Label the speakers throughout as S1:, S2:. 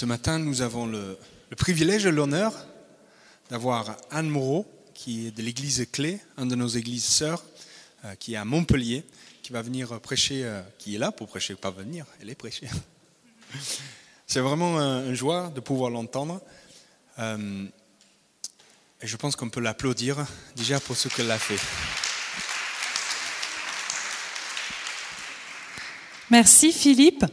S1: Ce matin, nous avons le, privilège et l'honneur d'avoir Anne Moreau, qui est de l'église Clé, une de nos églises sœurs, euh, qui est à Montpellier, qui va venir prêcher, euh, qui est là pour prêcher, pas venir, elle est prêchée. C'est vraiment un, une joie de pouvoir l'entendre. Euh, et je pense qu'on peut l'applaudir déjà pour ce qu'elle a fait.
S2: Merci Philippe.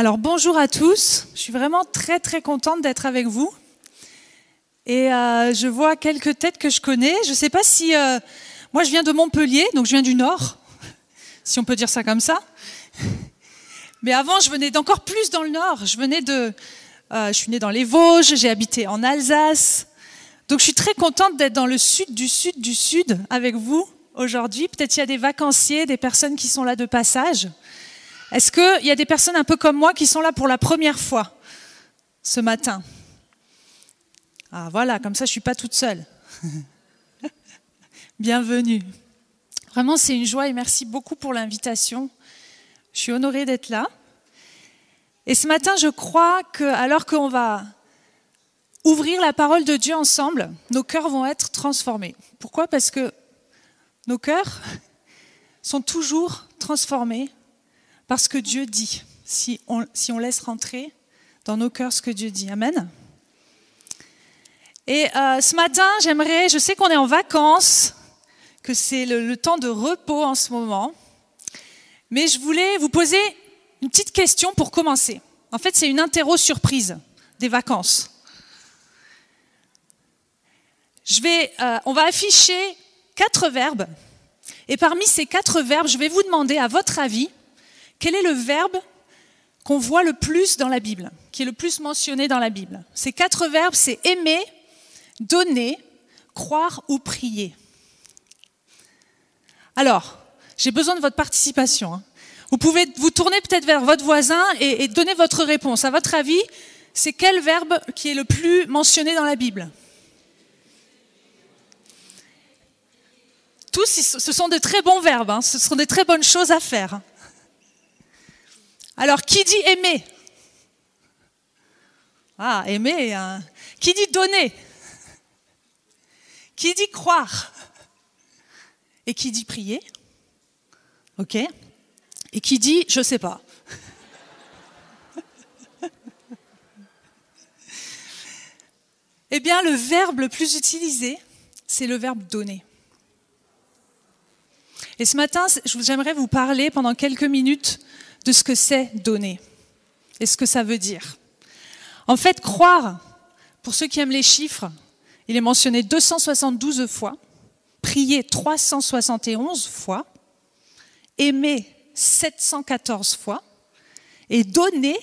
S2: Alors bonjour à tous, je suis vraiment très très contente d'être avec vous. Et euh, je vois quelques têtes que je connais. Je ne sais pas si... Euh, moi je viens de Montpellier, donc je viens du Nord, si on peut dire ça comme ça. Mais avant je venais d'encore plus dans le Nord. Je venais de... Euh, je suis née dans les Vosges, j'ai habité en Alsace. Donc je suis très contente d'être dans le sud du sud du sud avec vous aujourd'hui. Peut-être il y a des vacanciers, des personnes qui sont là de passage. Est-ce qu'il y a des personnes un peu comme moi qui sont là pour la première fois ce matin? Ah voilà, comme ça je ne suis pas toute seule. Bienvenue. Vraiment, c'est une joie et merci beaucoup pour l'invitation. Je suis honorée d'être là. Et ce matin, je crois que alors qu'on va ouvrir la parole de Dieu ensemble, nos cœurs vont être transformés. Pourquoi? Parce que nos cœurs sont toujours transformés par ce que Dieu dit, si on, laisse rentrer dans nos cœurs ce que Dieu dit. Amen. Et euh, ce matin, j'aimerais, je sais qu'on est en vacances, que c'est le, le temps de repos en ce moment, mais je voulais vous poser une petite question pour commencer. En fait, c'est une interro surprise des vacances. Je vais, euh, on va afficher quatre verbes. Et parmi ces quatre verbes, je vais vous demander, à votre avis, quel est le verbe qu'on voit le plus dans la Bible, qui est le plus mentionné dans la Bible? Ces quatre verbes, c'est aimer, donner, croire ou prier. Alors, j'ai besoin de votre participation. Hein. Vous pouvez vous tourner peut-être vers votre voisin et, donner votre réponse. À votre avis, c'est quel verbe qui est le plus mentionné dans la Bible? Tous, ce sont de très bons verbes, hein. ce sont des très bonnes choses à faire. Alors, qui dit aimer? Ah, aimer. Hein. Qui dit donner? Qui dit croire? Et qui dit prier? Ok Et qui dit je sais pas? Eh bien, le verbe le plus utilisé, c'est le verbe donner. Et ce matin, j'aimerais vous parler pendant quelques minutes de ce que c'est donner et ce que ça veut dire. En fait, croire, pour ceux qui aiment les chiffres, il est mentionné 272 fois, prier 371 fois, aimer 714 fois et donner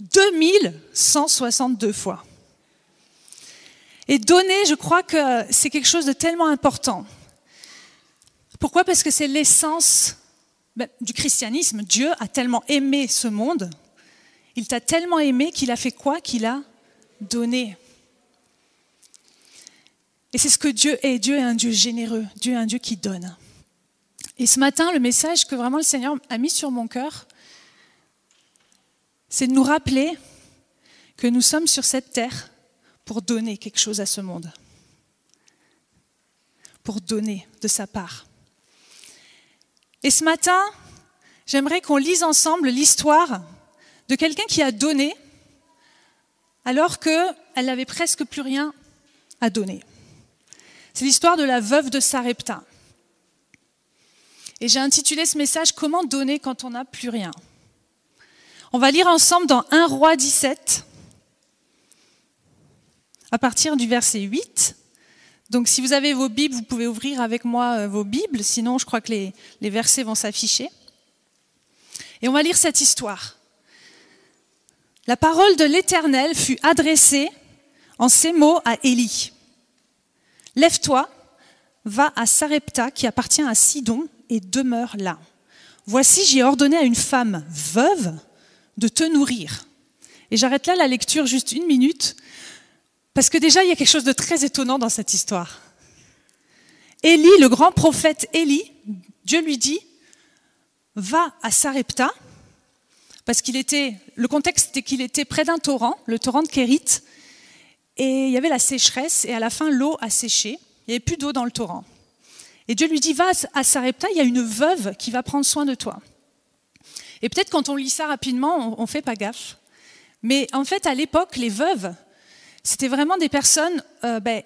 S2: 2162 fois. Et donner, je crois que c'est quelque chose de tellement important. Pourquoi? Parce que c'est l'essence du christianisme. Dieu a tellement aimé ce monde, il t'a tellement aimé qu'il a fait quoi Qu'il a donné. Et c'est ce que Dieu est. Dieu est un Dieu généreux, Dieu est un Dieu qui donne. Et ce matin, le message que vraiment le Seigneur a mis sur mon cœur, c'est de nous rappeler que nous sommes sur cette terre pour donner quelque chose à ce monde, pour donner de sa part. Et ce matin, j'aimerais qu'on lise ensemble l'histoire de quelqu'un qui a donné alors qu'elle n'avait presque plus rien à donner. C'est l'histoire de la veuve de Sarepta. Et j'ai intitulé ce message Comment donner quand on n'a plus rien On va lire ensemble dans 1 roi 17, à partir du verset 8 donc si vous avez vos Bibles, vous pouvez ouvrir avec moi euh, vos Bibles, sinon je crois que les, les versets vont s'afficher. Et on va lire cette histoire. La parole de l'Éternel fut adressée en ces mots à Élie. Lève-toi, va à Sarepta qui appartient à Sidon et demeure là. Voici, j'ai ordonné à une femme veuve de te nourrir. Et j'arrête là la lecture juste une minute parce que déjà, il y a quelque chose de très étonnant dans cette histoire. Élie, le grand prophète Élie, Dieu lui dit, va à Sarepta, parce qu'il était, le contexte était qu'il était près d'un torrent, le torrent de Kérit, et il y avait la sécheresse, et à la fin, l'eau a séché, il n'y avait plus d'eau dans le torrent. Et Dieu lui dit, va à Sarepta, il y a une veuve qui va prendre soin de toi. Et peut-être quand on lit ça rapidement, on ne fait pas gaffe. Mais en fait, à l'époque, les veuves, c'était vraiment des personnes, euh, ben,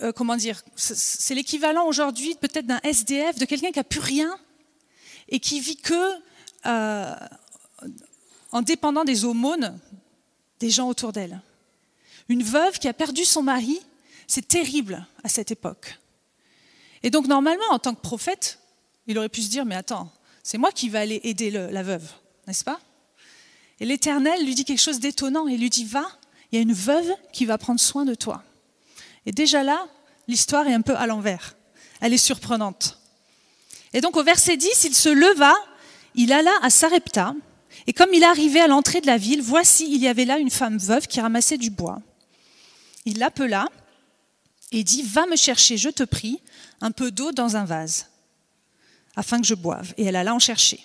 S2: euh, comment dire, c'est l'équivalent aujourd'hui peut-être d'un SDF, de quelqu'un qui n'a plus rien et qui vit que euh, en dépendant des aumônes des gens autour d'elle. Une veuve qui a perdu son mari, c'est terrible à cette époque. Et donc normalement, en tant que prophète, il aurait pu se dire, mais attends, c'est moi qui vais aller aider la veuve, n'est-ce pas? Et l'Éternel lui dit quelque chose d'étonnant, il lui dit, va, il y a une veuve qui va prendre soin de toi. Et déjà là, l'histoire est un peu à l'envers. Elle est surprenante. Et donc au verset 10, il se leva, il alla à Sarepta, et comme il arrivait à l'entrée de la ville, voici, il y avait là une femme veuve qui ramassait du bois. Il l'appela et dit, va me chercher, je te prie, un peu d'eau dans un vase, afin que je boive. Et elle alla en chercher.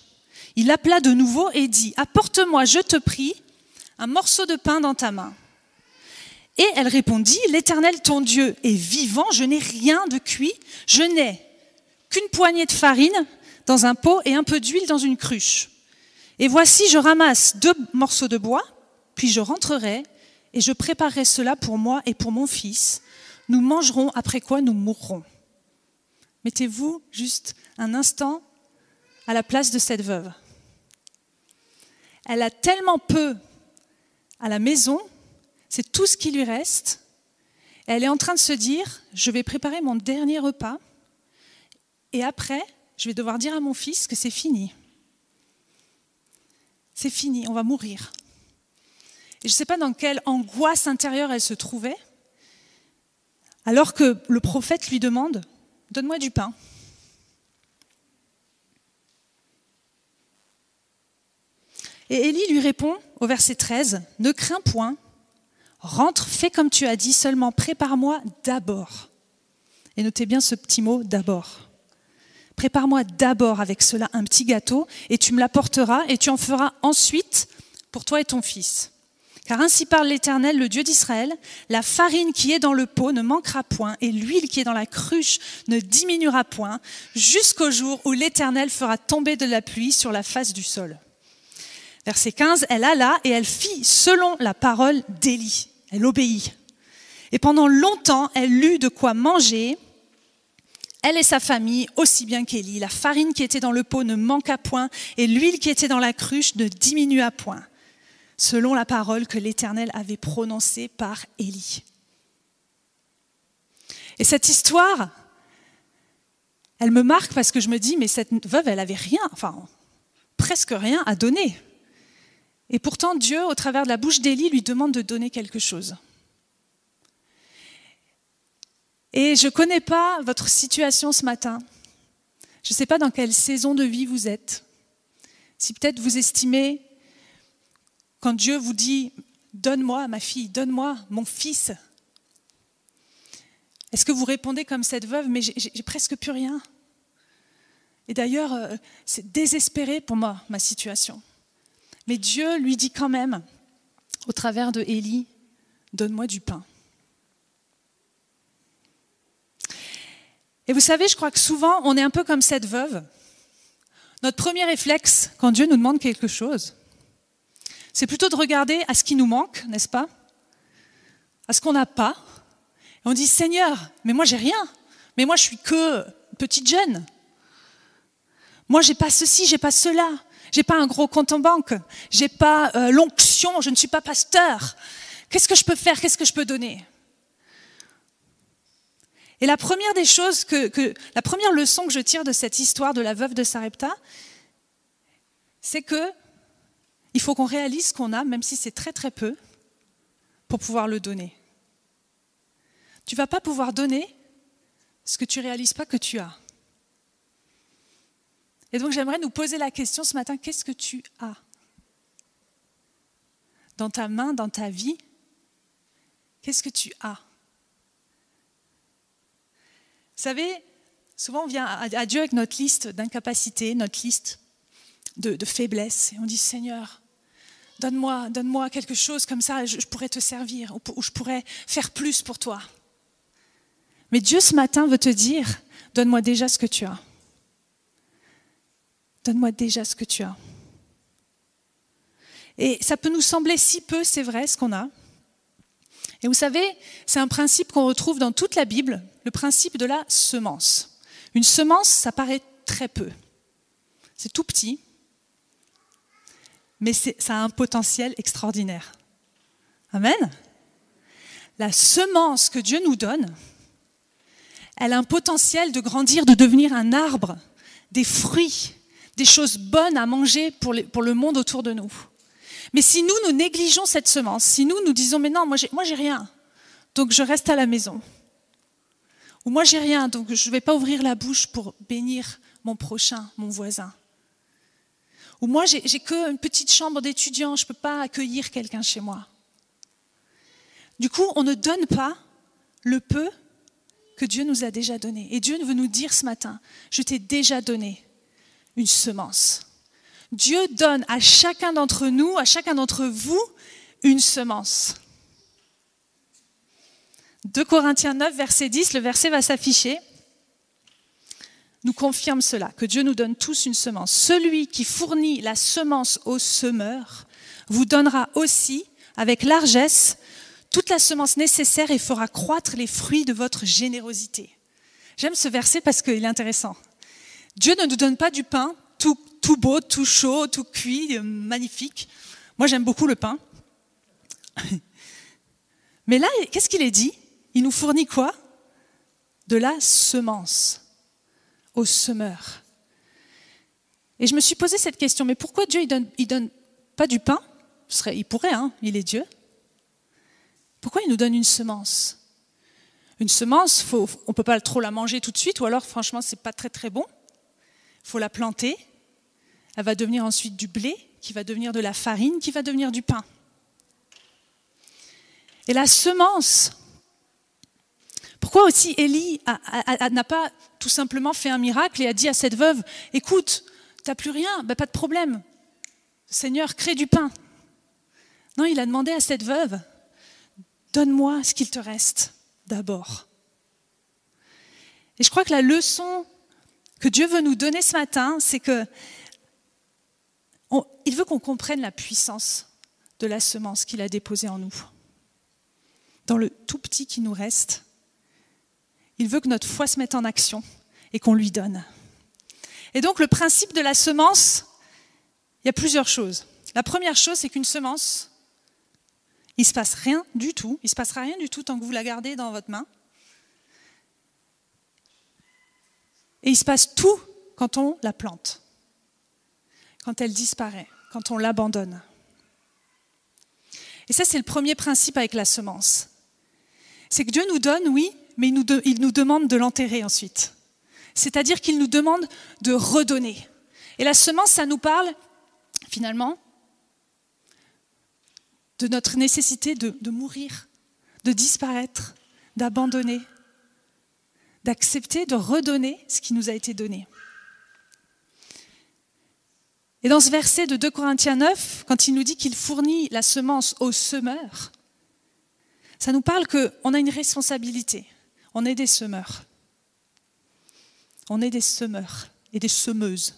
S2: Il l'appela de nouveau et dit, apporte-moi, je te prie, un morceau de pain dans ta main. Et elle répondit, L'Éternel ton Dieu est vivant, je n'ai rien de cuit, je n'ai qu'une poignée de farine dans un pot et un peu d'huile dans une cruche. Et voici, je ramasse deux morceaux de bois, puis je rentrerai et je préparerai cela pour moi et pour mon fils. Nous mangerons, après quoi nous mourrons. Mettez-vous juste un instant à la place de cette veuve. Elle a tellement peu à la maison c'est tout ce qui lui reste. Elle est en train de se dire, je vais préparer mon dernier repas et après, je vais devoir dire à mon fils que c'est fini. C'est fini, on va mourir. Et je ne sais pas dans quelle angoisse intérieure elle se trouvait, alors que le prophète lui demande, donne-moi du pain. Et Élie lui répond au verset 13, Ne crains point, rentre, fais comme tu as dit, seulement prépare-moi d'abord. Et notez bien ce petit mot d'abord. Prépare-moi d'abord avec cela un petit gâteau et tu me l'apporteras et tu en feras ensuite pour toi et ton fils. Car ainsi parle l'Éternel, le Dieu d'Israël, la farine qui est dans le pot ne manquera point et l'huile qui est dans la cruche ne diminuera point jusqu'au jour où l'Éternel fera tomber de la pluie sur la face du sol. Verset 15, elle alla et elle fit selon la parole d'Élie. Elle obéit. Et pendant longtemps, elle eut de quoi manger, elle et sa famille, aussi bien qu'Élie. La farine qui était dans le pot ne manqua point, et l'huile qui était dans la cruche ne diminua point, selon la parole que l'Éternel avait prononcée par Élie. Et cette histoire, elle me marque parce que je me dis, mais cette veuve, elle avait rien, enfin, presque rien à donner. Et pourtant, Dieu, au travers de la bouche d'Élie, lui demande de donner quelque chose. Et je ne connais pas votre situation ce matin. Je ne sais pas dans quelle saison de vie vous êtes. Si peut-être vous estimez, quand Dieu vous dit, donne-moi ma fille, donne-moi mon fils, est-ce que vous répondez comme cette veuve, mais j'ai presque plus rien? Et d'ailleurs, euh, c'est désespéré pour moi, ma situation. Mais Dieu lui dit quand même, au travers de Élie, donne-moi du pain. Et vous savez, je crois que souvent, on est un peu comme cette veuve. Notre premier réflexe, quand Dieu nous demande quelque chose, c'est plutôt de regarder à ce qui nous manque, n'est-ce pas? À ce qu'on n'a pas. On dit, Seigneur, mais moi j'ai rien. Mais moi je suis que petite jeune. Moi j'ai pas ceci, j'ai pas cela. J'ai pas un gros compte en banque. J'ai pas euh, l'onction. Je ne suis pas pasteur. Qu'est-ce que je peux faire? Qu'est-ce que je peux donner? Et la première des choses que, la première leçon que je tire de cette histoire de la veuve de Sarepta, c'est que il faut qu'on réalise qu'on a, même si c'est très très peu, pour pouvoir le donner. Tu vas pas pouvoir donner ce que tu réalises pas que tu as. Et donc j'aimerais nous poser la question ce matin, qu'est-ce que tu as dans ta main, dans ta vie? Qu'est-ce que tu as? Vous savez, souvent on vient à Dieu avec notre liste d'incapacités, notre liste de, faiblesse. Et on dit, Seigneur, donne-moi donne quelque chose comme ça, je, je pourrais te servir, ou je pourrais faire plus pour toi. Mais Dieu ce matin veut te dire, donne-moi déjà ce que tu as. Donne-moi déjà ce que tu as. Et ça peut nous sembler si peu, c'est vrai, ce qu'on a. Et vous savez, c'est un principe qu'on retrouve dans toute la Bible, le principe de la semence. Une semence, ça paraît très peu. C'est tout petit, mais ça a un potentiel extraordinaire. Amen. La semence que Dieu nous donne, elle a un potentiel de grandir, de devenir un arbre, des fruits, des choses bonnes à manger pour, le monde autour de nous. Mais si nous, nous négligeons cette semence, si nous, nous disons, mais non, moi, j'ai, moi, j'ai rien, donc je reste à la maison. Ou moi, j'ai rien, donc je ne vais pas ouvrir la bouche pour bénir mon prochain, mon voisin. Ou moi, j'ai, j'ai qu'une petite chambre d'étudiant, je ne peux pas accueillir quelqu'un chez moi. Du coup, on ne donne pas le peu que Dieu nous a déjà donné. Et Dieu veut nous dire ce matin, je t'ai déjà donné une semence. Dieu donne à chacun d'entre nous, à chacun d'entre vous, une semence. 2 Corinthiens 9, verset 10, le verset va s'afficher, nous confirme cela, que Dieu nous donne tous une semence. Celui qui fournit la semence au semeur vous donnera aussi, avec largesse, toute la semence nécessaire et fera croître les fruits de votre générosité. J'aime ce verset parce qu'il est intéressant. Dieu ne nous donne pas du pain tout, beau, tout chaud, tout cuit, magnifique. Moi, j'aime beaucoup le pain. Mais là, qu'est-ce qu'il est dit? Il nous fournit quoi? De la semence au semeur. Et je me suis posé cette question, mais pourquoi Dieu il donne, il donne pas du pain? Il pourrait, hein, il est Dieu. Pourquoi il nous donne une semence? Une semence, on ne peut pas trop la manger tout de suite, ou alors franchement, ce n'est pas très très bon. Il faut la planter. Elle va devenir ensuite du blé, qui va devenir de la farine, qui va devenir du pain. Et la semence, pourquoi aussi Élie n'a pas tout simplement fait un miracle et a dit à cette veuve, écoute, tu n'as plus rien, ben, pas de problème. Seigneur, crée du pain. Non, il a demandé à cette veuve, Donne-moi ce qu'il te reste d'abord. Et je crois que la leçon que Dieu veut nous donner ce matin, c'est que il veut qu'on comprenne la puissance de la semence qu'il a déposée en nous. Dans le tout petit qui nous reste, il veut que notre foi se mette en action et qu'on lui donne. Et donc le principe de la semence, il y a plusieurs choses. La première chose, c'est qu'une semence, il ne se passe rien du tout. Il ne se passera rien du tout tant que vous la gardez dans votre main. Et il se passe tout quand on la plante, quand elle disparaît, quand on l'abandonne. Et ça, c'est le premier principe avec la semence. C'est que Dieu nous donne, oui, mais il nous, il nous demande de l'enterrer ensuite. C'est-à-dire qu'il nous demande de redonner. Et la semence, ça nous parle, finalement, de notre nécessité de, mourir, de disparaître, d'abandonner, d'accepter de redonner ce qui nous a été donné. Et dans ce verset de 2 Corinthiens 9, quand il nous dit qu'il fournit la semence au semeur, ça nous parle qu'on a une responsabilité. On est des semeurs. On est des semeurs et des semeuses.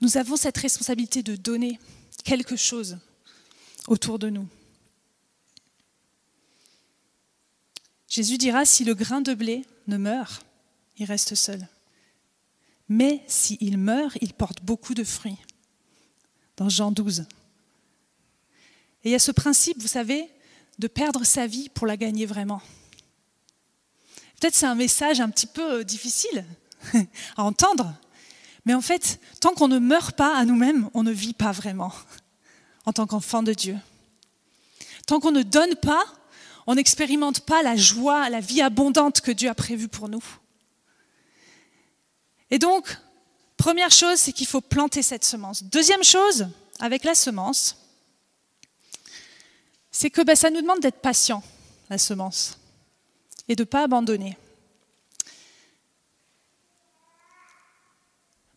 S2: Nous avons cette responsabilité de donner quelque chose autour de nous. Jésus dira, si le grain de blé ne meurt, il reste seul. Mais s'il meurt, il porte beaucoup de fruits. Dans Jean 12. Et il y a ce principe, vous savez, de perdre sa vie pour la gagner vraiment. Peut-être c'est un message un petit peu difficile à entendre, mais en fait, tant qu'on ne meurt pas à nous-mêmes, on ne vit pas vraiment en tant qu'enfant de Dieu. Tant qu'on ne donne pas, on n'expérimente pas la joie, la vie abondante que Dieu a prévue pour nous. Et donc, première chose, c'est qu'il faut planter cette semence. Deuxième chose, avec la semence, c'est que ben, ça nous demande d'être patient, la semence, et de ne pas abandonner.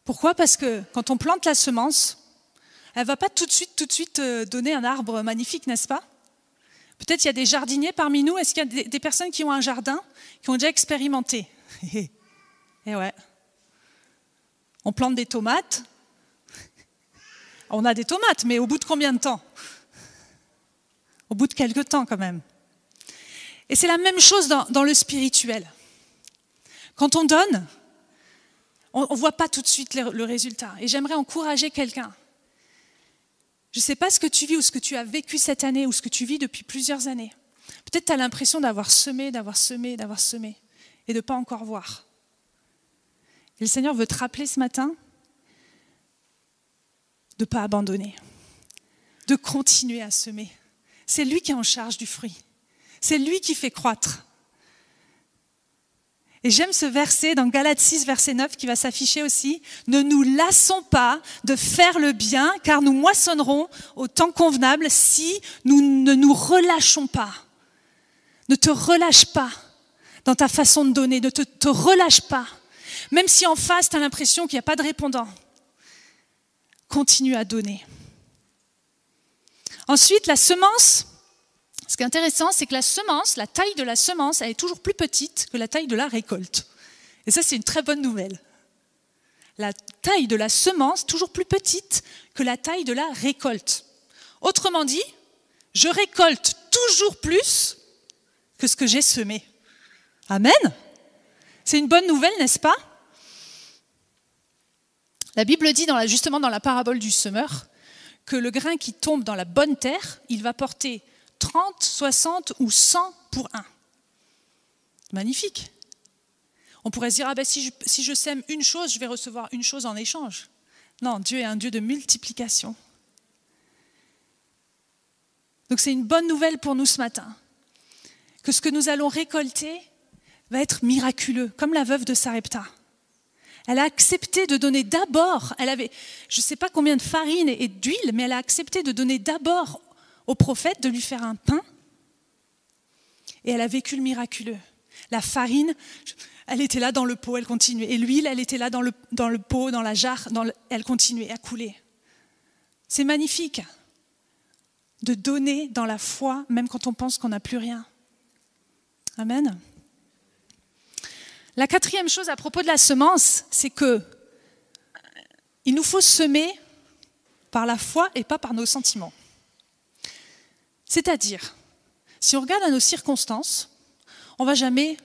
S2: Pourquoi? Parce que quand on plante la semence, elle va pas tout de suite, tout de suite euh, donner un arbre magnifique, n'est-ce pas? Peut-être il y a des jardiniers parmi nous. Est-ce qu'il y a des, personnes qui ont un jardin, qui ont déjà expérimenté Eh ouais. On plante des tomates. On a des tomates, mais au bout de combien de temps? Au bout de quelques temps quand même. Et c'est la même chose dans, le spirituel. Quand on donne, on ne voit pas tout de suite le résultat. Et j'aimerais encourager quelqu'un je ne sais pas ce que tu vis ou ce que tu as vécu cette année ou ce que tu vis depuis plusieurs années. Peut-être tu as l'impression d'avoir semé, d'avoir semé, d'avoir semé et de ne pas encore voir. Et le Seigneur veut te rappeler ce matin de ne pas abandonner, de continuer à semer. C'est lui qui est en charge du fruit. C'est lui qui fait croître. Et j'aime ce verset dans Galates 6, verset 9 qui va s'afficher aussi. Ne nous lassons pas de faire le bien, car nous moissonnerons au temps convenable si nous ne nous relâchons pas. Ne te relâche pas dans ta façon de donner, ne te, te relâche pas. Même si en face, tu as l'impression qu'il n'y a pas de répondant. Continue à donner. Ensuite, la semence, ce qui est intéressant, c'est que la semence, la taille de la semence, elle est toujours plus petite que la taille de la récolte. Et ça, c'est une très bonne nouvelle. La taille de la semence, toujours plus petite que la taille de la récolte. Autrement dit, je récolte toujours plus que ce que j'ai semé. Amen. C'est une bonne nouvelle, n'est-ce pas? La Bible dit justement dans la parabole du semeur que le grain qui tombe dans la bonne terre, il va porter 30, 60 ou 100 pour un. Magnifique. On pourrait se dire, ah ben, si, je, si je sème une chose, je vais recevoir une chose en échange. Non, Dieu est un Dieu de multiplication. Donc c'est une bonne nouvelle pour nous ce matin, que ce que nous allons récolter va être miraculeux, comme la veuve de Sarepta. Elle a accepté de donner d'abord, elle avait je ne sais pas combien de farine et d'huile, mais elle a accepté de donner d'abord au prophète de lui faire un pain. Et elle a vécu le miraculeux. La farine, elle était là dans le pot, elle continuait. Et l'huile, elle était là dans le, pot, dans la jarre, elle continuait à couler. C'est magnifique de donner dans la foi, même quand on pense qu'on n'a plus rien. Amen. La quatrième chose à propos de la semence, c'est que il nous faut semer par la foi et pas par nos sentiments. C'est-à-dire, si on regarde à nos circonstances, on ne va jamais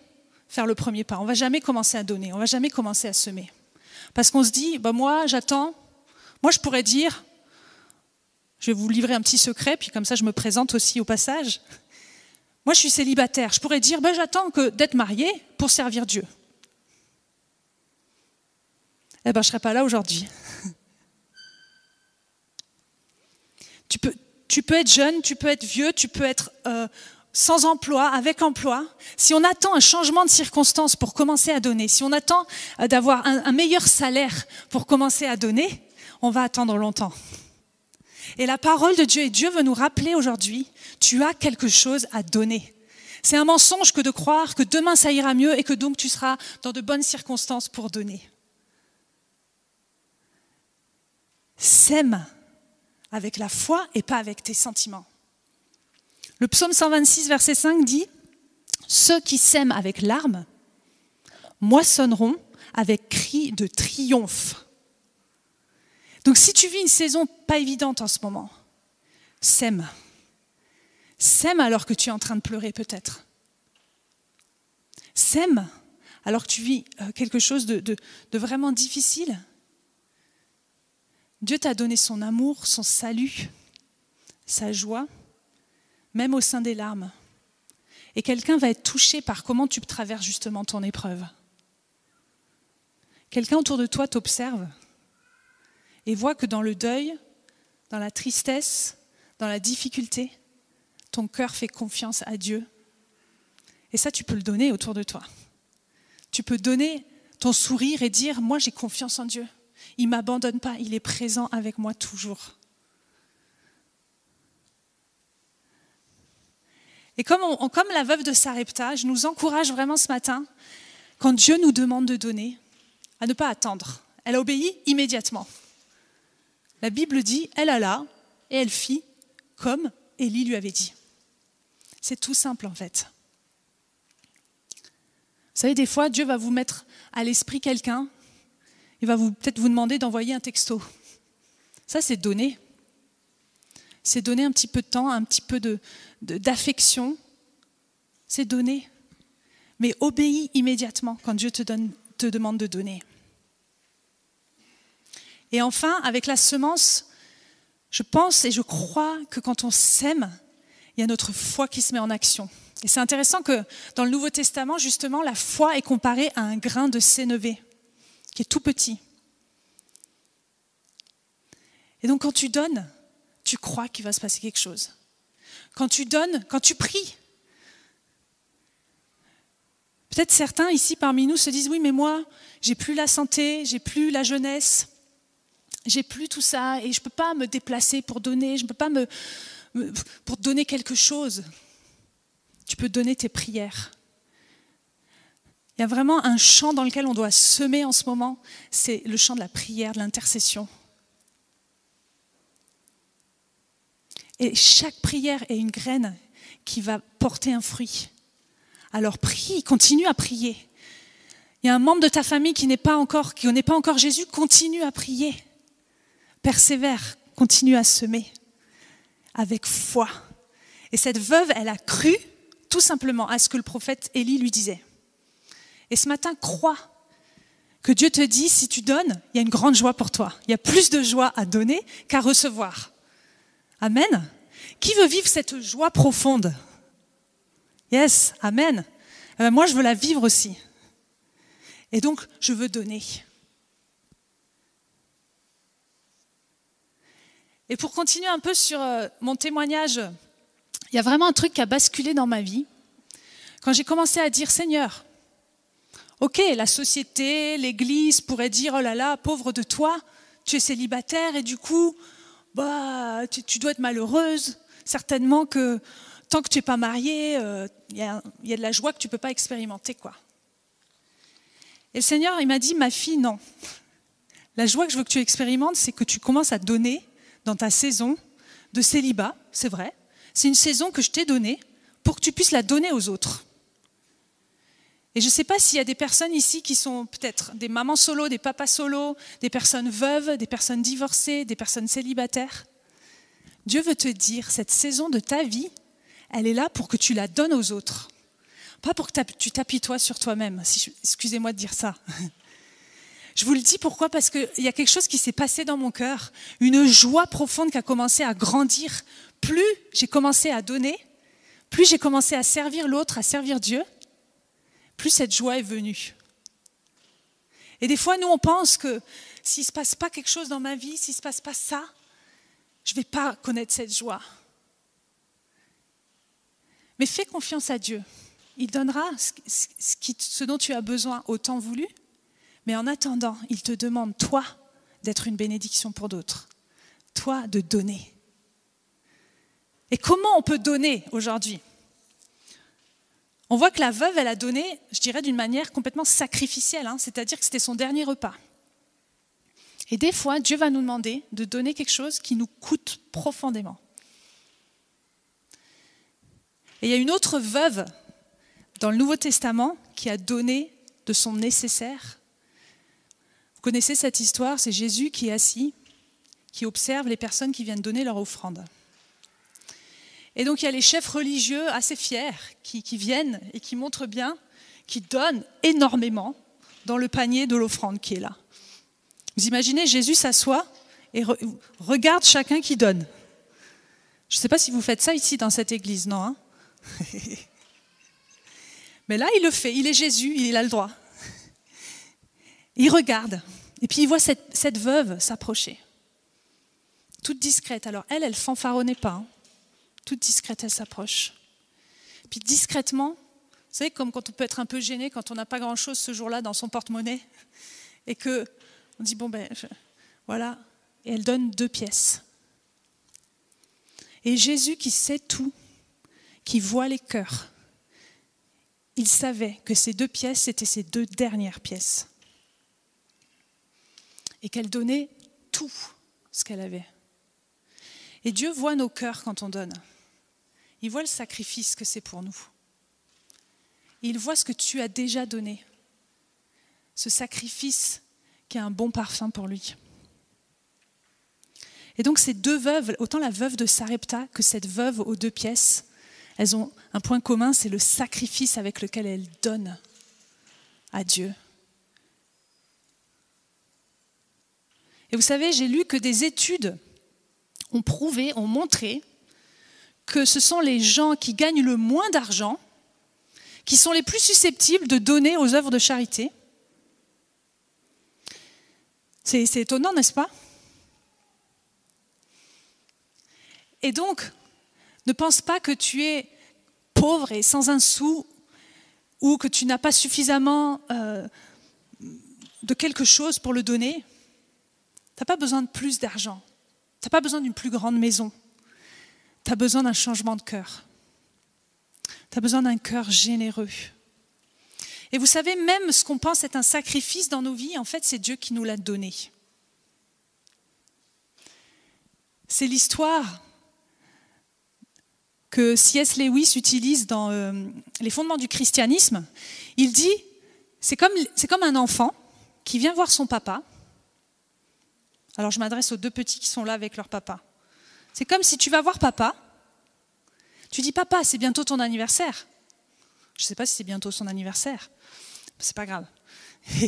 S2: faire le premier pas, on ne va jamais commencer à donner, on ne va jamais commencer à semer. Parce qu'on se dit, bah moi j'attends, moi je pourrais dire, je vais vous livrer un petit secret, puis comme ça je me présente aussi au passage. Moi je suis célibataire, je pourrais dire, bah, j'attends que d'être marié pour servir Dieu. Eh ben je ne serais pas là aujourd'hui. tu peux, tu peux être jeune, tu peux être vieux, tu peux être euh, sans emploi, avec emploi. Si on attend un changement de circonstance pour commencer à donner, si on attend euh, d'avoir un, meilleur salaire pour commencer à donner, on va attendre longtemps. Et la parole de Dieu, et Dieu veut nous rappeler aujourd'hui, tu as quelque chose à donner. C'est un mensonge que de croire que demain ça ira mieux et que donc tu seras dans de bonnes circonstances pour donner. Sème avec la foi et pas avec tes sentiments. Le psaume 126, verset 5 dit, Ceux qui sèment avec larmes moissonneront avec cris de triomphe. Donc si tu vis une saison pas évidente en ce moment, sème. Sème alors que tu es en train de pleurer peut-être. Sème alors que tu vis euh, quelque chose de, de vraiment difficile. Dieu t'a donné son amour, son salut, sa joie, même au sein des larmes. Et quelqu'un va être touché par comment tu traverses justement ton épreuve. Quelqu'un autour de toi t'observe et voit que dans le deuil, dans la tristesse, dans la difficulté, ton cœur fait confiance à Dieu. Et ça, tu peux le donner autour de toi. Tu peux donner ton sourire et dire, moi j'ai confiance en Dieu. Il ne m'abandonne pas, il est présent avec moi toujours. Et comme, la veuve de Sarepta, je nous encourage vraiment ce matin, quand Dieu nous demande de donner, à ne pas attendre. Elle a obéi immédiatement. La Bible dit, elle alla et elle fit comme Élie lui avait dit. C'est tout simple en fait. Vous savez, des fois, Dieu va vous mettre à l'esprit quelqu'un, il va peut-être vous demander d'envoyer un texto. Ça, c'est donner. C'est donner un petit peu de temps, un petit peu d'affection. C'est donner. Mais obéis immédiatement quand Dieu te demande de donner. Et enfin, avec la semence, je pense et je crois que quand on sème, il y a notre foi qui se met en action. Et c'est intéressant que dans le Nouveau Testament, justement, la foi est comparée à un grain de sénévé, qui est tout petit. Et donc quand tu donnes, tu crois qu'il va se passer quelque chose. Quand tu donnes, quand tu pries, peut-être certains ici parmi nous se disent oui, mais moi, j'ai plus la santé, j'ai plus la jeunesse, j'ai plus tout ça et je ne peux pas me déplacer pour donner, je ne peux pas me, pour donner quelque chose. Tu peux donner tes prières. Il y a vraiment un champ dans lequel on doit semer en ce moment, c'est le champ de la prière, de l'intercession. Et chaque prière est une graine qui va porter un fruit. Alors prie, continue à prier. Il y a un membre de ta famille qui n'est pas encore, qui n'est pas encore Jésus, continue à prier. Persévère, continue à semer avec foi. Et cette veuve, elle a cru tout simplement à ce que le prophète Élie lui disait. Et ce matin, crois que Dieu te dit, si tu donnes, il y a une grande joie pour toi. Il y a plus de joie à donner qu'à recevoir. Amen. Qui veut vivre cette joie profonde? Yes, Amen. Eh ben, moi, je veux la vivre aussi. Et donc, je veux donner. Et pour continuer un peu sur euh, mon témoignage, il y a vraiment un truc qui a basculé dans ma vie. Quand j'ai commencé à dire, Seigneur, ok, la société, l'Église pourrait dire, oh là là, pauvre de toi, tu es célibataire et du coup, bah, tu, dois être malheureuse. Certainement que tant que tu n'es pas mariée, euh, il y, a de la joie que tu ne peux pas expérimenter. quoi. Et le Seigneur, il m'a dit, ma fille, non. La joie que je veux que tu expérimentes, c'est que tu commences à donner dans ta saison de célibat, c'est vrai. C'est une saison que je t'ai donnée pour que tu puisses la donner aux autres. Et je ne sais pas s'il y a des personnes ici qui sont peut-être des mamans solo, des papas solo, des personnes veuves, des personnes divorcées, des personnes célibataires. Dieu veut te dire, cette saison de ta vie, elle est là pour que tu la donnes aux autres. Pas pour que tu toi sur toi-même. Excusez-moi de dire ça. Je vous le dis pourquoi Parce qu'il y a quelque chose qui s'est passé dans mon cœur, une joie profonde qui a commencé à grandir. Plus j'ai commencé à donner, plus j'ai commencé à servir l'autre, à servir Dieu, plus cette joie est venue. Et des fois, nous, on pense que s'il ne se passe pas quelque chose dans ma vie, s'il ne se passe pas ça, je ne vais pas connaître cette joie. Mais fais confiance à Dieu. Il donnera ce dont tu as besoin au temps voulu. Mais en attendant, il te demande, toi, d'être une bénédiction pour d'autres. Toi, de donner. Et comment on peut donner aujourd'hui? On voit que la veuve, elle a donné, je dirais, d'une manière complètement sacrificielle, hein, c'est-à-dire que c'était son dernier repas. Et des fois, Dieu va nous demander de donner quelque chose qui nous coûte profondément. Et il y a une autre veuve dans le Nouveau Testament qui a donné de son nécessaire. Vous connaissez cette histoire, c'est Jésus qui est assis, qui observe les personnes qui viennent donner leur offrande. Et donc il y a les chefs religieux assez fiers qui, viennent et qui montrent bien, qui donnent énormément dans le panier de l'offrande qui est là. Vous imaginez, Jésus s'assoit et regarde chacun qui donne. Je ne sais pas si vous faites ça ici dans cette église, non hein? Mais là, il le fait. Il est Jésus, il a le droit. Il regarde. Et puis il voit cette, cette veuve s'approcher. Toute discrète. Alors elle, elle fanfaronnait pas. Hein toute discrète, elle s'approche. Puis discrètement, vous savez, comme quand on peut être un peu gêné quand on n'a pas grand-chose ce jour-là dans son porte-monnaie, et que on dit, bon ben, voilà, et elle donne deux pièces. Et Jésus qui sait tout, qui voit les cœurs, il savait que ces deux pièces, c'était ces deux dernières pièces. et qu'elle donnait tout ce qu'elle avait. Et Dieu voit nos cœurs quand on donne. Il voit le sacrifice que c'est pour nous. il voit ce que tu as déjà donné. Ce sacrifice qui a un bon parfum pour lui. Et donc ces deux veuves, autant la veuve de Sarepta que cette veuve aux deux pièces, elles ont un point commun, c'est le sacrifice avec lequel elles donnent à Dieu. Et vous savez, j'ai lu que des études ont prouvé, ont montré que ce sont les gens qui gagnent le moins d'argent qui sont les plus susceptibles de donner aux œuvres de charité. C'est étonnant, n'est-ce pas? Et donc, ne pense pas que tu es pauvre et sans un sou ou que tu n'as pas suffisamment euh, de quelque chose pour le donner. Tu n'as pas besoin de plus d'argent. Tu n'as pas besoin d'une plus grande maison. Tu as besoin d'un changement de cœur. Tu as besoin d'un cœur généreux. Et vous savez, même ce qu'on pense être un sacrifice dans nos vies, en fait, c'est Dieu qui nous l'a donné. C'est l'histoire que C.S. Lewis utilise dans euh, Les fondements du christianisme. Il dit, c'est comme, comme un enfant qui vient voir son papa. Alors je m'adresse aux deux petits qui sont là avec leur papa. C'est comme si tu vas voir papa, tu dis papa, c'est bientôt ton anniversaire. Je ne sais pas si c'est bientôt son anniversaire. C'est pas grave.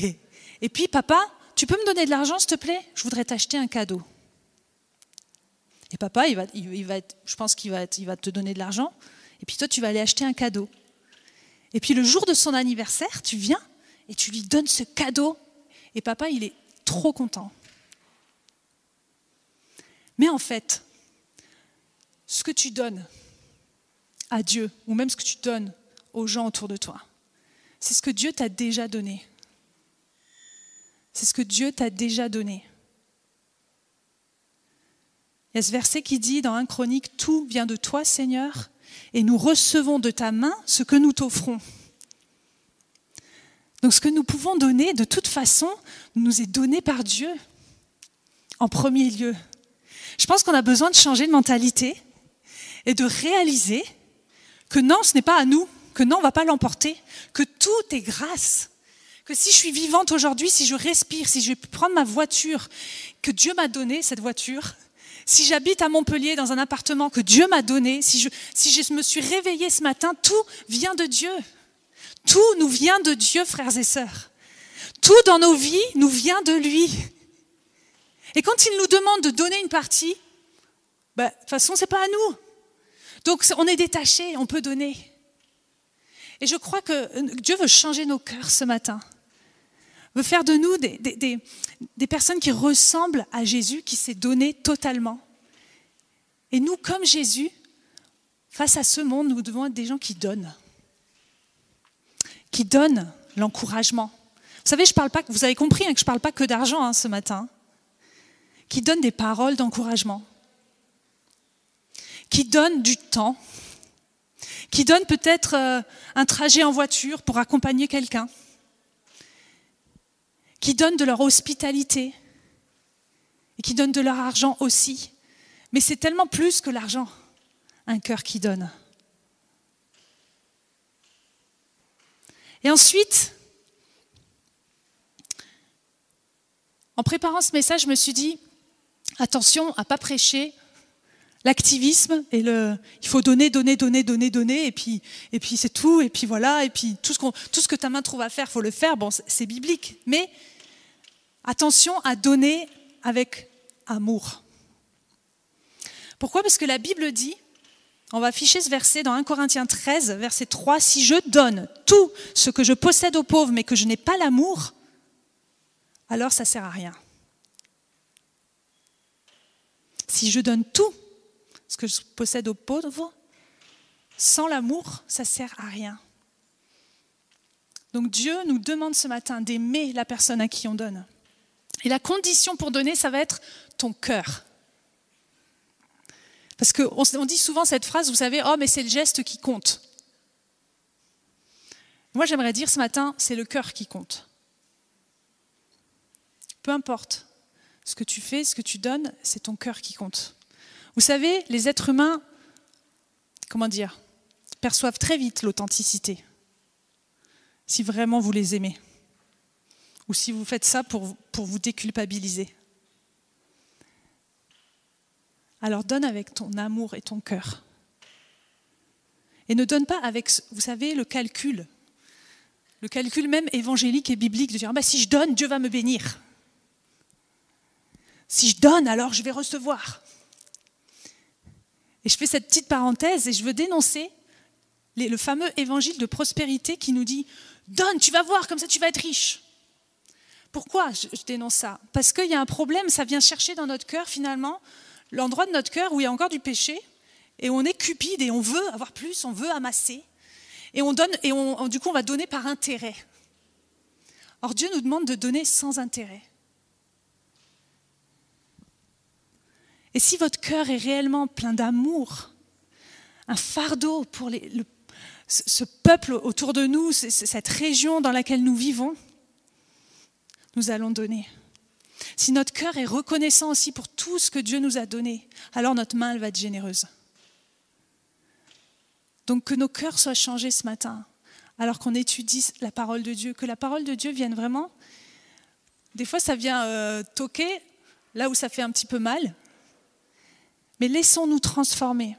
S2: Et puis papa, tu peux me donner de l'argent s'il te plaît? Je voudrais t'acheter un cadeau. Et papa, il va, il va je pense qu'il va, il va te donner de l'argent. Et puis toi, tu vas aller acheter un cadeau. Et puis le jour de son anniversaire, tu viens et tu lui donnes ce cadeau. Et papa, il est trop content. Mais en fait, ce que tu donnes à Dieu, ou même ce que tu donnes aux gens autour de toi, c'est ce que Dieu t'a déjà donné. C'est ce que Dieu t'a déjà donné. Il y a ce verset qui dit dans un chronique, Tout vient de toi, Seigneur, et nous recevons de ta main ce que nous t'offrons. Donc ce que nous pouvons donner, de toute façon, nous est donné par Dieu, en premier lieu. Je pense qu'on a besoin de changer de mentalité et de réaliser que non, ce n'est pas à nous, que non, on ne va pas l'emporter, que tout est grâce. Que si je suis vivante aujourd'hui, si je respire, si je vais prendre ma voiture, que Dieu m'a donné cette voiture, si j'habite à Montpellier dans un appartement que Dieu m'a donné, si je, si je me suis réveillée ce matin, tout vient de Dieu. Tout nous vient de Dieu, frères et sœurs. Tout dans nos vies nous vient de lui. Et quand il nous demande de donner une partie, bah, de toute façon, ce n'est pas à nous. Donc on est détaché, on peut donner. Et je crois que Dieu veut changer nos cœurs ce matin veut faire de nous des, des, personnes qui ressemblent à Jésus, qui s'est donné totalement. Et nous, comme Jésus, face à ce monde, nous devons être des gens qui donnent, qui donnent l'encouragement. Vous savez, je parle pas, vous avez compris hein, que je ne parle pas que d'argent hein, ce matin, qui donnent des paroles d'encouragement, qui donnent du temps, qui donnent peut-être euh, un trajet en voiture pour accompagner quelqu'un qui donnent de leur hospitalité et qui donnent de leur argent aussi. Mais c'est tellement plus que l'argent, un cœur qui donne. Et ensuite, en préparant ce message, je me suis dit, attention à ne pas prêcher l'activisme et le il faut donner donner donner donner donner et puis et puis c'est tout et puis voilà et puis tout ce tout ce que ta main trouve à faire faut le faire bon c'est biblique mais Attention à donner avec amour. Pourquoi? Parce que la Bible dit, on va afficher ce verset dans 1 Corinthiens 13, verset 3, si je donne tout ce que je possède aux pauvres mais que je n'ai pas l'amour, alors ça sert à rien. Si je donne tout ce que je possède aux pauvres, sans l'amour, ça ne sert à rien. Donc Dieu nous demande ce matin d'aimer la personne à qui on donne. Et la condition pour donner, ça va être ton cœur. Parce qu'on dit souvent cette phrase, vous savez, oh mais c'est le geste qui compte. Moi j'aimerais dire ce matin, c'est le cœur qui compte. Peu importe ce que tu fais, ce que tu donnes, c'est ton cœur qui compte. Vous savez, les êtres humains, comment dire, perçoivent très vite l'authenticité, si vraiment vous les aimez, ou si vous faites ça pour, pour vous déculpabiliser. Alors donne avec ton amour et ton cœur. Et ne donne pas avec, vous savez, le calcul. Le calcul même évangélique et biblique de dire, bah, si je donne, Dieu va me bénir. Si je donne, alors je vais recevoir. Et je fais cette petite parenthèse et je veux dénoncer le fameux évangile de prospérité qui nous dit, donne, tu vas voir, comme ça tu vas être riche. Pourquoi je, dénonce ça? Parce qu'il y a un problème, ça vient chercher dans notre cœur finalement l'endroit de notre cœur où il y a encore du péché et on est cupide et on veut avoir plus, on veut amasser. Et on donne, et on, du coup, on va donner par intérêt. Or, Dieu nous demande de donner sans intérêt. Et si votre cœur est réellement plein d'amour, un fardeau pour les, ce peuple autour de nous, cette région dans laquelle nous vivons, nous allons donner. Si notre cœur est reconnaissant aussi pour tout ce que Dieu nous a donné, alors notre main elle va être généreuse. Donc que nos cœurs soient changés ce matin, alors qu'on étudie la parole de Dieu, que la parole de Dieu vienne vraiment. Des fois, ça vient euh, toquer là où ça fait un petit peu mal, mais laissons-nous transformer.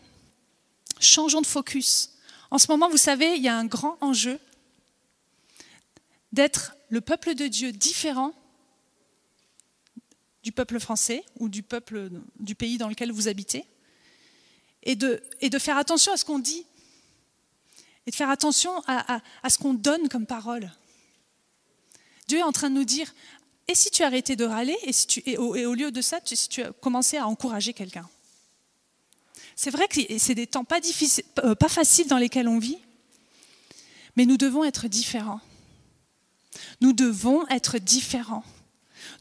S2: Changeons de focus. En ce moment, vous savez, il y a un grand enjeu d'être le peuple de Dieu différent du peuple français ou du peuple du pays dans lequel vous habitez, et de, faire attention à ce qu'on dit, et de faire attention à, ce qu'on donne comme parole. Dieu est en train de nous dire, et si tu arrêtais de râler, et, au, lieu de ça, si tu commençais à encourager quelqu'un? C'est vrai que c'est des temps pas, difficiles, euh, pas faciles dans lesquels on vit, mais nous devons être différents. Nous devons être différents.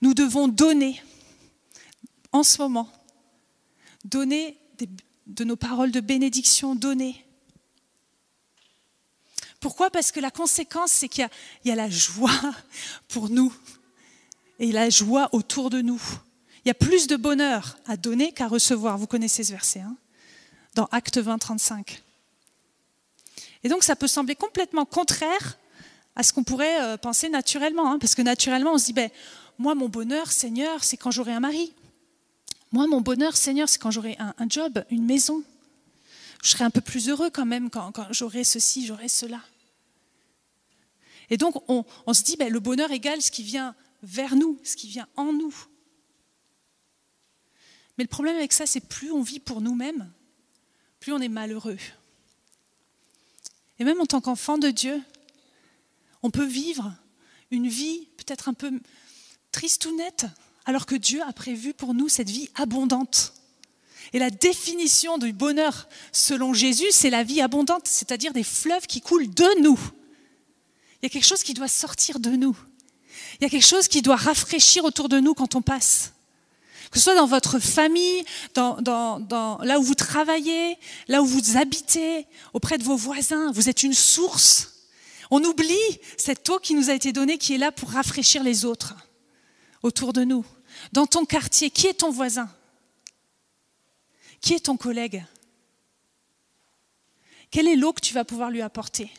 S2: Nous devons donner en ce moment, donner de nos paroles de bénédiction, donner. Pourquoi? Parce que la conséquence, c'est qu'il y, a la joie pour nous et la joie autour de nous. Il y a plus de bonheur à donner qu'à recevoir. Vous connaissez ce verset, hein? Dans Acte 20, 35. Et donc ça peut sembler complètement contraire à ce qu'on pourrait euh, penser naturellement, hein, parce que naturellement on se dit, ben, moi mon bonheur, Seigneur, c'est quand j'aurai un mari, moi, mon bonheur, Seigneur, c'est quand j'aurai un, job, une maison. Je serai un peu plus heureux quand même quand, j'aurai ceci, j'aurai cela. Et donc, on, se dit, ben, le bonheur égale ce qui vient vers nous, ce qui vient en nous. Mais le problème avec ça, c'est plus on vit pour nous-mêmes, plus on est malheureux. Et même en tant qu'enfant de Dieu, on peut vivre une vie peut-être un peu triste ou nette, alors que Dieu a prévu pour nous cette vie abondante. Et la définition du bonheur selon Jésus, c'est la vie abondante, c'est-à-dire des fleuves qui coulent de nous. Il y a quelque chose qui doit sortir de nous. Il y a quelque chose qui doit rafraîchir autour de nous quand on passe. Que ce soit dans votre famille, dans, là où vous travaillez, là où vous habitez, auprès de vos voisins, vous êtes une source. On oublie cette eau qui nous a été donnée, qui est là pour rafraîchir les autres autour de nous. Dans ton quartier, qui est ton voisin? Qui est ton collègue? Quelle est l'eau que tu vas pouvoir lui apporter?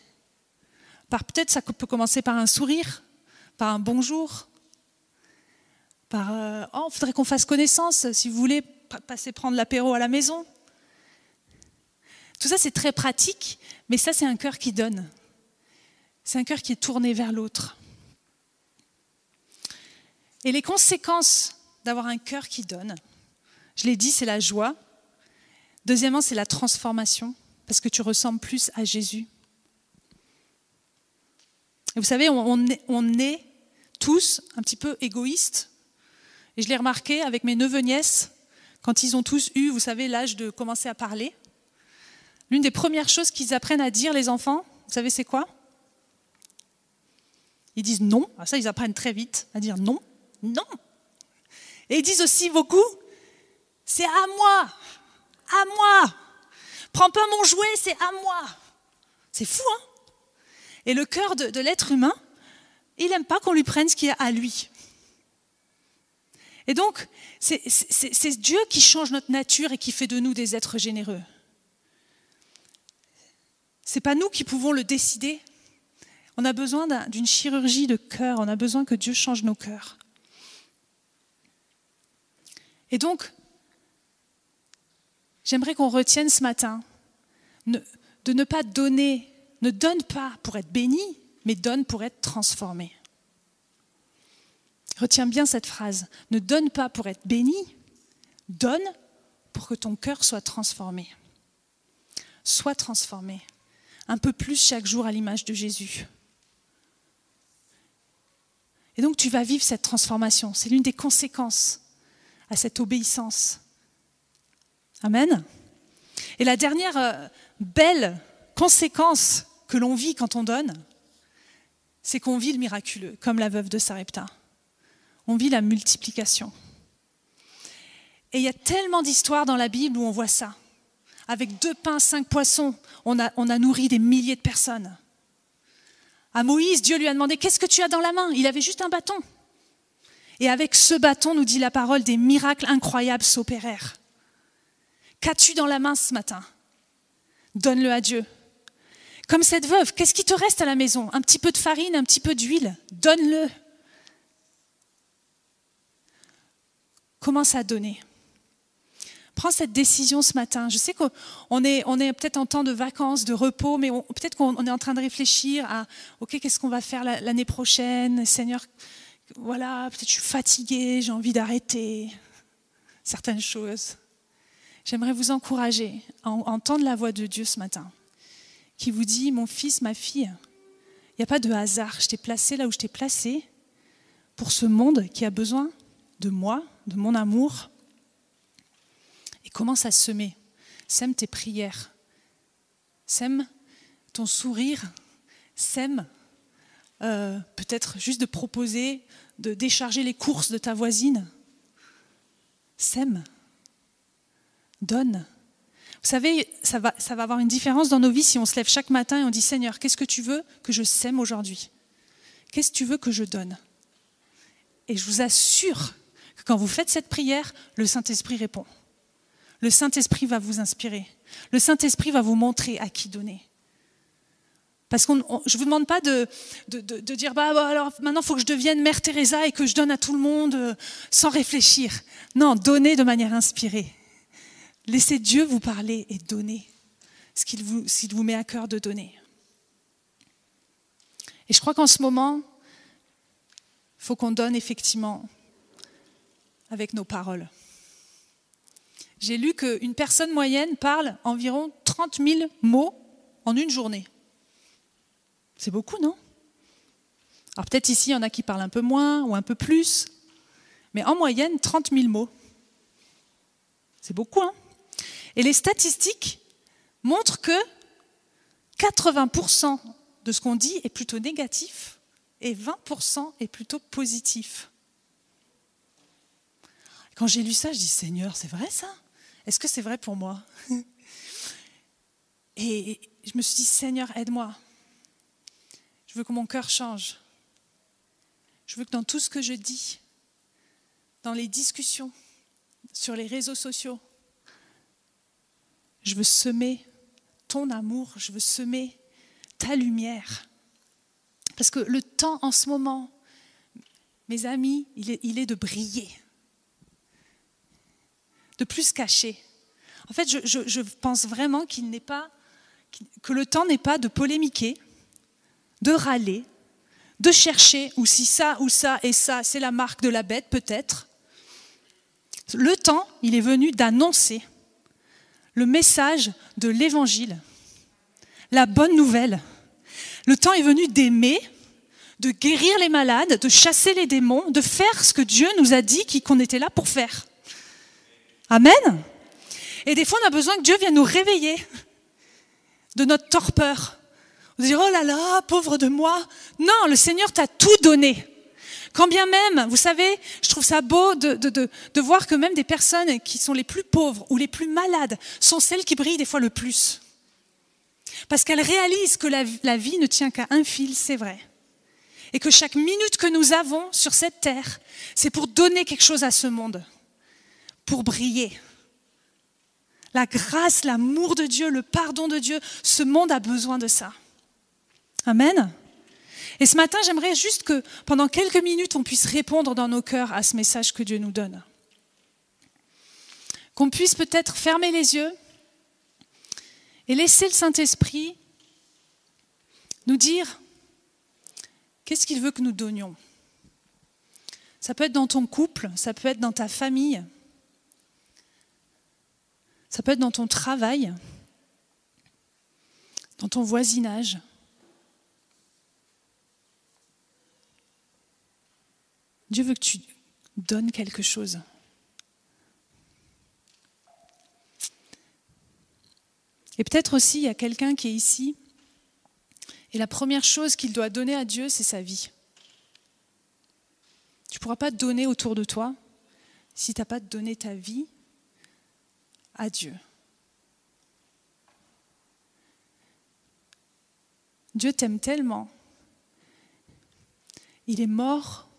S2: Peut-être ça peut commencer par un sourire, par un bonjour, par euh, oh, il faudrait qu'on fasse connaissance si vous voulez passer prendre l'apéro à la maison. Tout ça c'est très pratique, mais ça c'est un cœur qui donne. C'est un cœur qui est tourné vers l'autre. Et les conséquences d'avoir un cœur qui donne, je l'ai dit, c'est la joie. Deuxièmement, c'est la transformation, parce que tu ressembles plus à Jésus. Et vous savez, on, est, tous un petit peu égoïstes. Et je l'ai remarqué avec mes neveux-nièces, quand ils ont tous eu, vous savez, l'âge de commencer à parler. L'une des premières choses qu'ils apprennent à dire, les enfants, vous savez, c'est quoi? Ils disent non. Ah, ça, ils apprennent très vite à dire non. Non. Et ils disent aussi beaucoup, c'est à moi, à moi. Prends pas mon jouet, c'est à moi. C'est fou, hein? Et le cœur de, l'être humain, il n'aime pas qu'on lui prenne ce qui est à lui. Et donc, c'est Dieu qui change notre nature et qui fait de nous des êtres généreux. Ce n'est pas nous qui pouvons le décider. On a besoin d'une chirurgie de cœur, on a besoin que Dieu change nos cœurs. Et donc, j'aimerais qu'on retienne ce matin de ne pas donner, ne donne pas pour être béni, mais donne pour être transformé. Retiens bien cette phrase. Ne donne pas pour être béni, donne pour que ton cœur soit transformé. Sois transformé. Un peu plus chaque jour à l'image de Jésus. Et donc tu vas vivre cette transformation. C'est l'une des conséquences à cette obéissance. Amen. Et la dernière euh, belle conséquence que l'on vit quand on donne, c'est qu'on vit le miraculeux, comme la veuve de Sarepta. On vit la multiplication. Et il y a tellement d'histoires dans la Bible où on voit ça. Avec deux pains, cinq poissons, on a, on a nourri des milliers de personnes. À Moïse, Dieu lui a demandé Qu'est-ce que tu as dans la main? Il avait juste un bâton. Et avec ce bâton, nous dit la parole, des miracles incroyables s'opérèrent. Qu'as-tu dans la main ce matin? Donne-le à Dieu. Comme cette veuve, qu'est-ce qui te reste à la maison? Un petit peu de farine, un petit peu d'huile? Donne-le. Commence à donner. Prends cette décision ce matin. Je sais qu'on est, peut-être en temps de vacances, de repos, mais peut-être qu'on est en train de réfléchir à, OK, qu'est-ce qu'on va faire l'année prochaine? Seigneur, voilà, peut-être je suis fatiguée, j'ai envie d'arrêter certaines choses. J'aimerais vous encourager à entendre la voix de Dieu ce matin, qui vous dit, mon fils, ma fille, il n'y a pas de hasard, je t'ai placé là où je t'ai placé pour ce monde qui a besoin de moi, de mon amour. Et commence à semer. Sème tes prières. Sème ton sourire. Sème euh, peut-être juste de proposer de décharger les courses de ta voisine. Sème. Donne. Vous savez, ça va, ça va avoir une différence dans nos vies si on se lève chaque matin et on dit Seigneur, qu'est-ce que tu veux que je sème aujourd'hui? Qu'est-ce que tu veux que je donne? Et je vous assure que quand vous faites cette prière, le Saint-Esprit répond. Le Saint-Esprit va vous inspirer. Le Saint-Esprit va vous montrer à qui donner. Parce que je ne vous demande pas de, dire bah, bah, alors maintenant il faut que je devienne Mère Teresa et que je donne à tout le monde euh, sans réfléchir. Non, donnez de manière inspirée. Laissez Dieu vous parler et donner ce qu'il vous, vous met à cœur de donner. Et je crois qu'en ce moment, il faut qu'on donne effectivement avec nos paroles. J'ai lu qu'une personne moyenne parle environ 30 000 mots en une journée. C'est beaucoup, non? Alors peut-être ici, il y en a qui parlent un peu moins ou un peu plus, mais en moyenne, 30 000 mots. C'est beaucoup, hein? Et les statistiques montrent que 80% de ce qu'on dit est plutôt négatif et 20% est plutôt positif. Quand j'ai lu ça, je dis Seigneur, c'est vrai ça? Est-ce que c'est vrai pour moi? Et je me suis dit Seigneur, aide-moi. Je veux que mon cœur change. Je veux que dans tout ce que je dis, dans les discussions, sur les réseaux sociaux, je veux semer ton amour, je veux semer ta lumière. Parce que le temps en ce moment, mes amis, il est, de briller, de plus cacher. En fait, je, pense vraiment qu'il n'est pas, que le temps n'est pas de polémiquer, de râler, de chercher ou si ça ou ça et ça, c'est la marque de la bête peut-être. Le temps, il est venu d'annoncer le message de l'Évangile, la bonne nouvelle. Le temps est venu d'aimer, de guérir les malades, de chasser les démons, de faire ce que Dieu nous a dit qu'on était là pour faire. Amen. Et des fois, on a besoin que Dieu vienne nous réveiller de notre torpeur, vous dire, oh là là, pauvre de moi. Non, le Seigneur t'a tout donné. Quand bien même, vous savez, je trouve ça beau de, voir que même des personnes qui sont les plus pauvres ou les plus malades sont celles qui brillent des fois le plus. Parce qu'elles réalisent que la vie ne tient qu'à un fil, c'est vrai. et que chaque minute que nous avons sur cette terre, c'est pour donner quelque chose à ce monde, pour briller. La grâce, l'amour de Dieu, le pardon de Dieu, ce monde a besoin de ça. Amen. Et ce matin, j'aimerais juste que pendant quelques minutes, on puisse répondre dans nos cœurs à ce message que Dieu nous donne. Qu'on puisse peut-être fermer les yeux et laisser le Saint-Esprit nous dire qu'est-ce qu'il veut que nous donnions? Ça peut être dans ton couple, ça peut être dans ta famille, ça peut être dans ton travail, dans ton voisinage. Dieu veut que tu donnes quelque chose. Et peut-être aussi, il y a quelqu'un qui est ici, et la première chose qu'il doit donner à Dieu, c'est sa vie. Tu ne pourras pas donner autour de toi si tu n'as pas donné ta vie à Dieu. Dieu t'aime tellement. Il est mort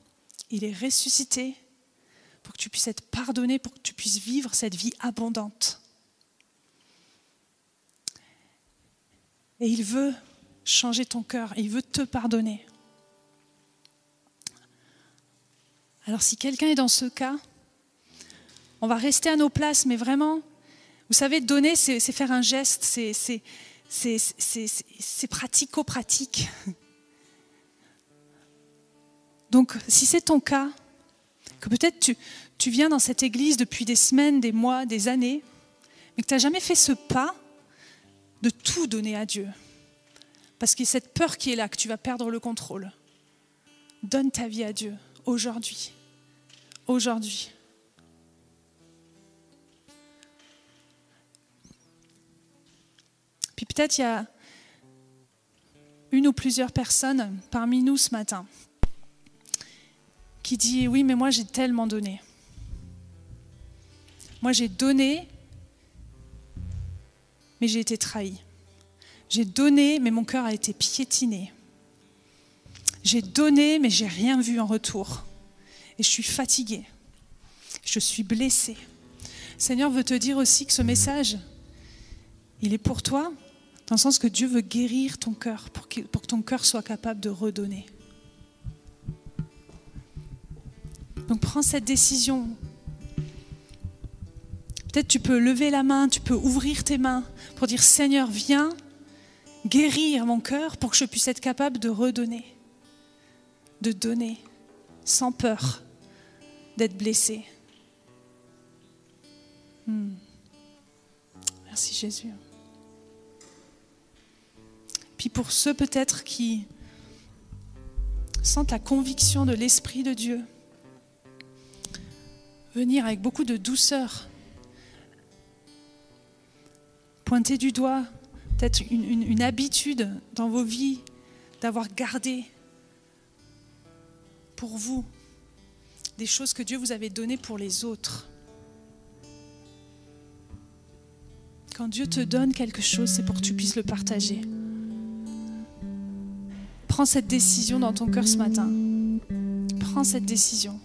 S2: il est ressuscité pour que tu puisses être pardonné, pour que tu puisses vivre cette vie abondante. Et il veut changer ton cœur, il veut te pardonner. Alors si quelqu'un est dans ce cas, on va rester à nos places, mais vraiment, vous savez, donner, c'est faire un geste, c'est pratico-pratique. Donc, si c'est ton cas, que peut-être tu, viens dans cette église depuis des semaines, des mois, des années, mais que tu n'as jamais fait ce pas de tout donner à Dieu, parce qu'il y a cette peur qui est là, que tu vas perdre le contrôle, donne ta vie à Dieu aujourd'hui. Aujourd'hui. Puis peut-être il y a une ou plusieurs personnes parmi nous ce matin qui dit oui mais moi j'ai tellement donné. Moi j'ai donné mais j'ai été trahi. J'ai donné mais mon cœur a été piétiné. J'ai donné mais j'ai rien vu en retour. Et je suis fatiguée. Je suis blessée. Seigneur veut te dire aussi que ce message, il est pour toi, dans le sens que Dieu veut guérir ton cœur, pour que, ton cœur soit capable de redonner. Donc prends cette décision. Peut-être tu peux lever la main, tu peux ouvrir tes mains pour dire Seigneur, viens guérir mon cœur pour que je puisse être capable de redonner, de donner sans peur d'être blessé. Hmm. Merci Jésus. Puis pour ceux peut-être qui sentent la conviction de l'Esprit de Dieu, venir avec beaucoup de douceur, pointer du doigt peut-être une, habitude dans vos vies d'avoir gardé pour vous des choses que Dieu vous avait données pour les autres. Quand Dieu te donne quelque chose, c'est pour que tu puisses le partager. Prends cette décision dans ton cœur ce matin. Prends cette décision.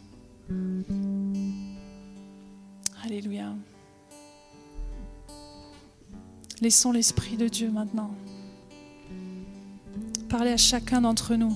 S2: Alléluia. Laissons l'Esprit de Dieu maintenant parler à chacun d'entre nous.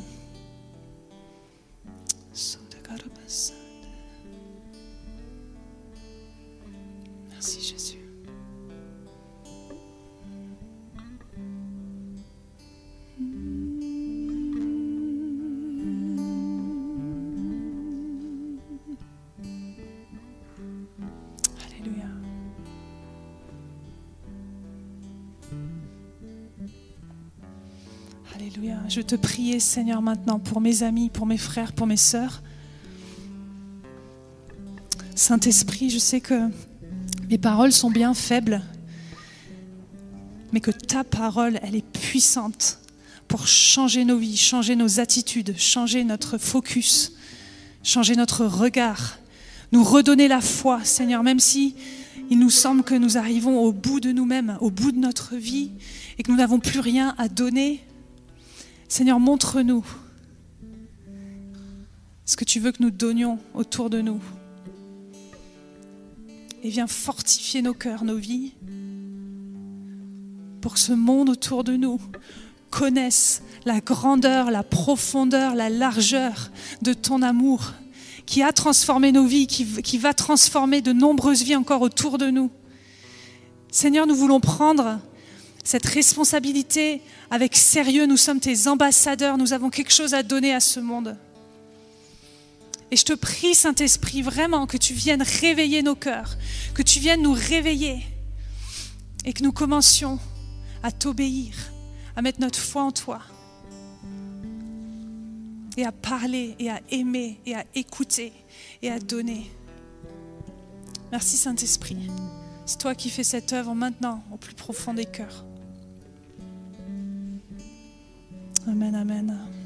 S2: Je te prie, Seigneur, maintenant pour mes amis, pour mes frères, pour mes sœurs. Saint-Esprit, je sais que mes paroles sont bien faibles, mais que ta parole, elle est puissante pour changer nos vies, changer nos attitudes, changer notre focus, changer notre regard, nous redonner la foi, Seigneur, même si il nous semble que nous arrivons au bout de nous-mêmes, au bout de notre vie, et que nous n'avons plus rien à donner, Seigneur, montre-nous ce que tu veux que nous donnions autour de nous. Et viens fortifier nos cœurs, nos vies, pour que ce monde autour de nous connaisse la grandeur, la profondeur, la largeur de ton amour qui a transformé nos vies, qui, qui va transformer de nombreuses vies encore autour de nous. Seigneur, nous voulons prendre cette responsabilité avec sérieux. Nous sommes tes ambassadeurs, nous avons quelque chose à donner à ce monde. Et je te prie, Saint-Esprit, vraiment que tu viennes réveiller nos cœurs, que tu viennes nous réveiller et que nous commencions à t'obéir, à mettre notre foi en toi et à parler et à aimer et à écouter et à donner. Merci Saint-Esprit. C'est toi qui fais cette œuvre maintenant au plus profond des cœurs. Amen, amen.